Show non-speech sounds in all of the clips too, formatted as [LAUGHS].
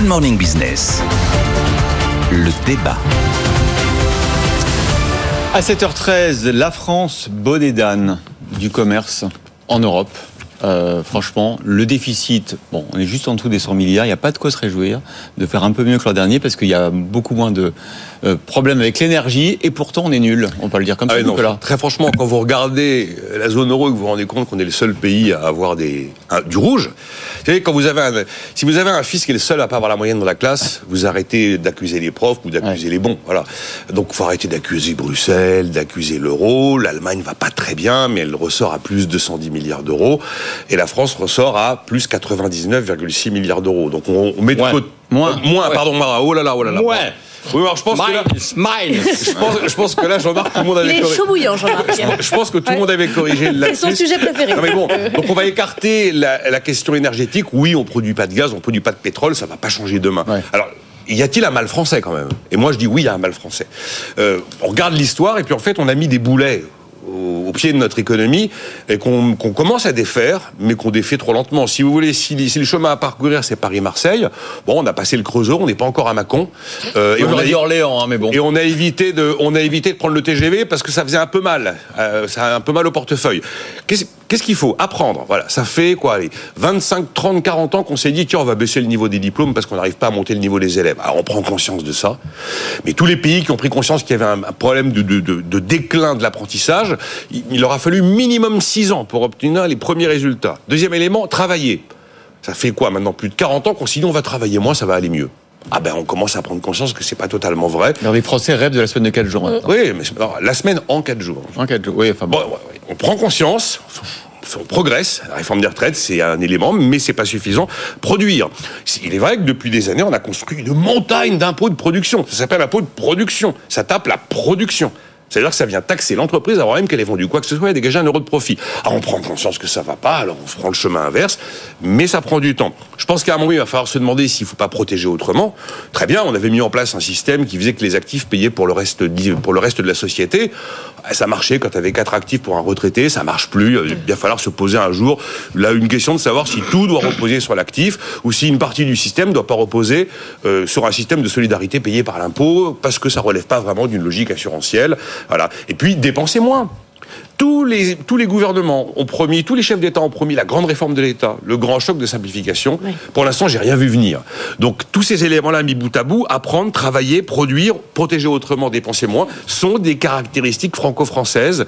Good Morning Business. Le débat. À 7h13, la France, bonnet d'âne du commerce en Europe. Euh, franchement, le déficit, bon, on est juste en dessous des 100 milliards. Il n'y a pas de quoi se réjouir de faire un peu mieux que l'an dernier parce qu'il y a beaucoup moins de euh, problèmes avec l'énergie et pourtant on est nul. On peut le dire comme Ah ça. non, Nicolas. Très franchement, quand vous regardez la zone euro et que vous vous rendez compte qu'on est le seul pays à avoir des, un- du rouge, vous savez, quand vous avez un, si vous avez un fils qui est le seul à pas avoir la moyenne dans la classe, vous arrêtez d'accuser les profs ou d'accuser les bons. Voilà. Donc, faut arrêter d'accuser Bruxelles, d'accuser l'euro. L'Allemagne va pas très bien, mais elle ressort à plus de 110 milliards d'euros. Et la France ressort à plus 99,6 milliards d'euros. Donc, on, on met de Moins. côté. Moins. Euh, moins, pardon, moins. Oh là là, oh là là. Moins. Oui, alors je pense que là, Smile. je pense, je pense que là, Jean-Marc, tout le monde Il avait est corrigé. chaud bouillant, Jean-Marc. Je pense que tout le monde avait corrigé là C'est son sujet préféré. Non mais bon, donc on va écarter la, la question énergétique. Oui, on produit pas de gaz, on produit pas de pétrole, ça va pas changer demain. Ouais. Alors. Y a-t-il un mal français quand même? Et moi je dis oui, il y a un mal français. Euh, on regarde l'histoire et puis en fait on a mis des boulets au, au pied de notre économie et qu'on commence à défaire, mais qu'on défait trop lentement. Si vous voulez, si, si le chemin à parcourir c'est Paris-Marseille, bon, on a passé le Creusot, on n'est pas encore à Macon. Euh, Et on a- dit Orléans, hein, mais bon. et on a évité de, on a évité de prendre le TGV parce que ça faisait un peu mal, Euh, ça a un peu mal au portefeuille. Qu'est-ce qu'est-ce qu'il faut apprendre? Voilà, ça fait quoi allez, 25, 30, 40 ans qu'on s'est dit tiens on va baisser le niveau des diplômes parce qu'on n'arrive pas à monter le niveau des élèves. Alors on prend conscience de ça, mais tous les pays qui ont pris conscience qu'il y avait un, problème de, de- de- de déclin de l'apprentissage, il, leur a fallu minimum 6 ans pour obtenir les premiers résultats. Deuxième élément, travailler. Ça fait quoi maintenant plus de 40 ans qu'on s'est dit on va travailler moins, ça va aller mieux. Ah ben on commence à prendre conscience que c'est pas totalement vrai. Alors, les Français rêvent de la semaine de 4 jours maintenant. Oui, mais la semaine en 4 jours. En 4 jours. Oui, enfin bon. On prend conscience, on progresse. La réforme des retraites, c'est un élément, mais c'est pas suffisant. Produire. Il est vrai que depuis des années, on a construit une montagne d'impôts de production. Ça s'appelle impôt de production. Ça tape la production. C'est-à-dire que ça vient taxer l'entreprise avant même qu'elle ait vendu quoi que ce soit et dégager un euro de profit. Alors on prend conscience que ça va pas, alors on prend le chemin inverse, mais ça prend du temps. Je pense qu'à un moment, il va falloir se demander s'il faut pas protéger autrement. Très bien, on avait mis en place un système qui faisait que les actifs payaient pour le reste, pour le reste de la société. Ah, Ça marchait quand tu avais quatre actifs pour un retraité, ça marche plus. Il va falloir se poser un jour là une question de savoir si tout doit reposer sur l'actif ou si une partie du système ne doit pas reposer euh, sur un système de solidarité payé par l'impôt parce que ça relève pas vraiment d'une logique assurantielle. Et puis dépenser moins. Tous les, tous les gouvernements ont promis, tous les chefs d'État ont promis la grande réforme de l'État, le grand choc de simplification. Oui. Pour l'instant, j'ai rien vu venir. Donc, tous ces éléments-là mis bout à bout, apprendre, travailler, produire, protéger autrement, dépenser moins, sont des caractéristiques franco-françaises.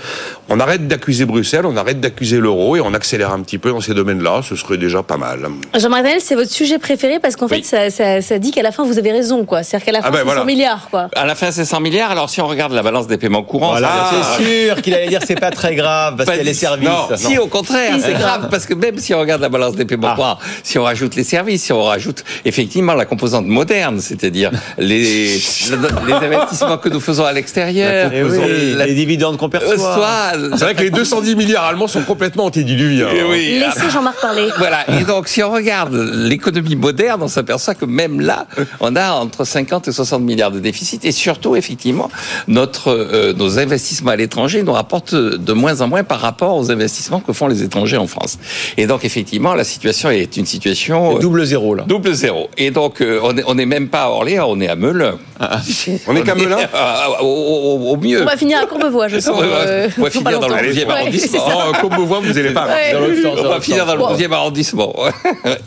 On arrête d'accuser Bruxelles, on arrête d'accuser l'euro et on accélère un petit peu dans ces domaines-là. Ce serait déjà pas mal. Jean-Marc Daniel, c'est votre sujet préféré parce qu'en Oui. fait, ça, ça- ça dit qu'à la fin, vous avez raison, quoi. C'est-à-dire qu'à la fin, Ah ben c'est voilà. 100 milliards, quoi. À la fin, c'est 100 milliards. Alors, si on regarde la balance des paiements courants, Voilà, ça c'est sûr qu'il allait dire c'est pas très [LAUGHS] grave parce qu'il y a les services. non, Si, au contraire, c'est grave, parce que même si on regarde la balance des paiements Ah. si on rajoute les services, si on rajoute effectivement la composante moderne, c'est-à-dire les, [LAUGHS] les investissements que nous faisons à l'extérieur, oui, la- les dividendes qu'on euh, perçoit. soit- C'est vrai que les 210 milliards allemands sont complètement antédiluviens. Eh oui, Laissez Jean-Marc parler. Voilà. Et donc, si on regarde l'économie moderne, on s'aperçoit que même là, on a entre 50 et 60 milliards de déficit. Et surtout, effectivement, notre, euh, nos investissements à l'étranger nous rapportent de moins en moins par rapport aux investissements que font les étrangers en France. Et donc, effectivement, la situation est une situation... Double zéro là. Double zéro. Et donc, euh, on n'est on n'est même pas à Orléans, on est à Melun. [LAUGHS] On est qu'à Melun [LAUGHS] Ah, au, au- au mieux. On va finir à Courbevoie, je [LAUGHS] sens. Euh, on va finir dans le longtemps. 12e Ouais, arrondissement. Oh, comme vous n'allez pas. Ouais. Dans l'autre sens, On va finir sens. dans le 12e arrondissement.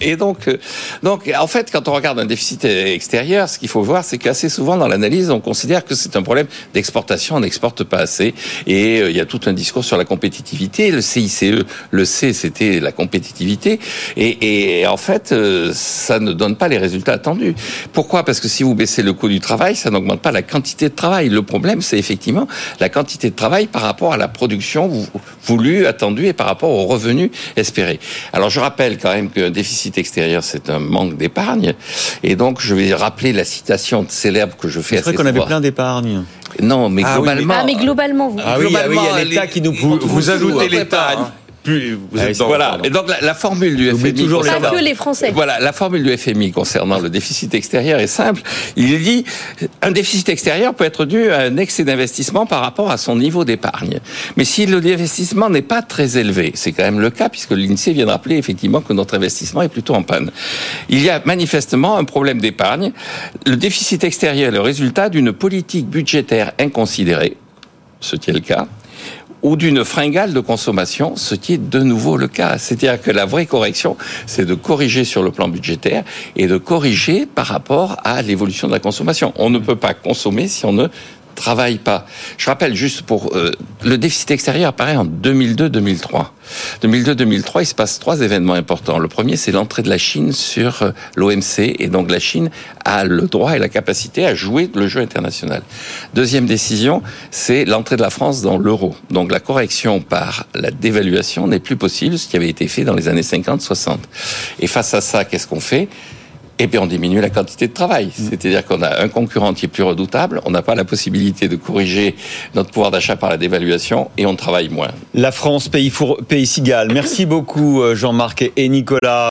Et donc, euh, donc, en fait, quand on regarde un déficit extérieur, ce qu'il faut voir, c'est qu'assez souvent dans l'analyse, on considère que c'est un problème d'exportation, on n'exporte pas assez. Et euh, il y a tout un discours sur la compétitivité. Le CICE, le C, c'était la compétitivité. Et, et en fait, euh, ça ne donne pas les résultats attendus. Pourquoi? Parce que si vous baissez le coût du travail, ça n'augmente pas la quantité de travail. Le problème, c'est effectivement la quantité de travail par rapport à la production vou- voulue, attendue et par rapport aux revenus espérés. Alors, je rappelle quand même qu'un déficit extérieur, c'est un manque d'épargne. Et donc, je vais rappeler la citation célèbre que je fais C'est à vrai cette qu'on avait plein d'épargne. Non, mais Ah oui, mais- globalement. Ah, mais globalement, vous. Ah oui, ah oui, il y a globalement, l'État les- qui nous Vous, vous Vous ajoutez l'État. Plus vous Allez, êtes dans. Voilà. pardon. Et donc la, la formule du FMI toujours les que les Français. Voilà, la formule du FMI concernant le déficit extérieur est simple. Il dit un déficit extérieur peut être dû à un excès d'investissement par rapport à son niveau d'épargne. Mais si le investissement n'est pas très élevé, c'est quand même le cas puisque l'INSEE vient de rappeler effectivement que notre investissement est plutôt en panne. Il y a manifestement un problème d'épargne. Le déficit extérieur est le résultat d'une politique budgétaire inconsidérée, ce qui est le cas ou d'une fringale de consommation, ce qui est de nouveau le cas. C'est-à-dire que la vraie correction, c'est de corriger sur le plan budgétaire et de corriger par rapport à l'évolution de la consommation. On ne peut pas consommer si on ne travaille pas. Je rappelle juste pour euh, le déficit extérieur apparaît en 2002-2003. 2002-2003, il se passe trois événements importants. Le premier, c'est l'entrée de la Chine sur euh, l'OMC et donc la Chine a le droit et la capacité à jouer le jeu international. Deuxième décision, c'est l'entrée de la France dans l'euro. Donc la correction par la dévaluation n'est plus possible, ce qui avait été fait dans les années 50-60. Et face à ça, qu'est-ce qu'on fait? Eh bien, on diminue la quantité de travail. C'est-à-dire qu'on a un concurrent qui est plus redoutable, on n'a pas la possibilité de corriger notre pouvoir d'achat par la dévaluation et on travaille moins. La France, pays, four- pays cigale. Merci beaucoup, euh, Jean-Marc et Nicolas.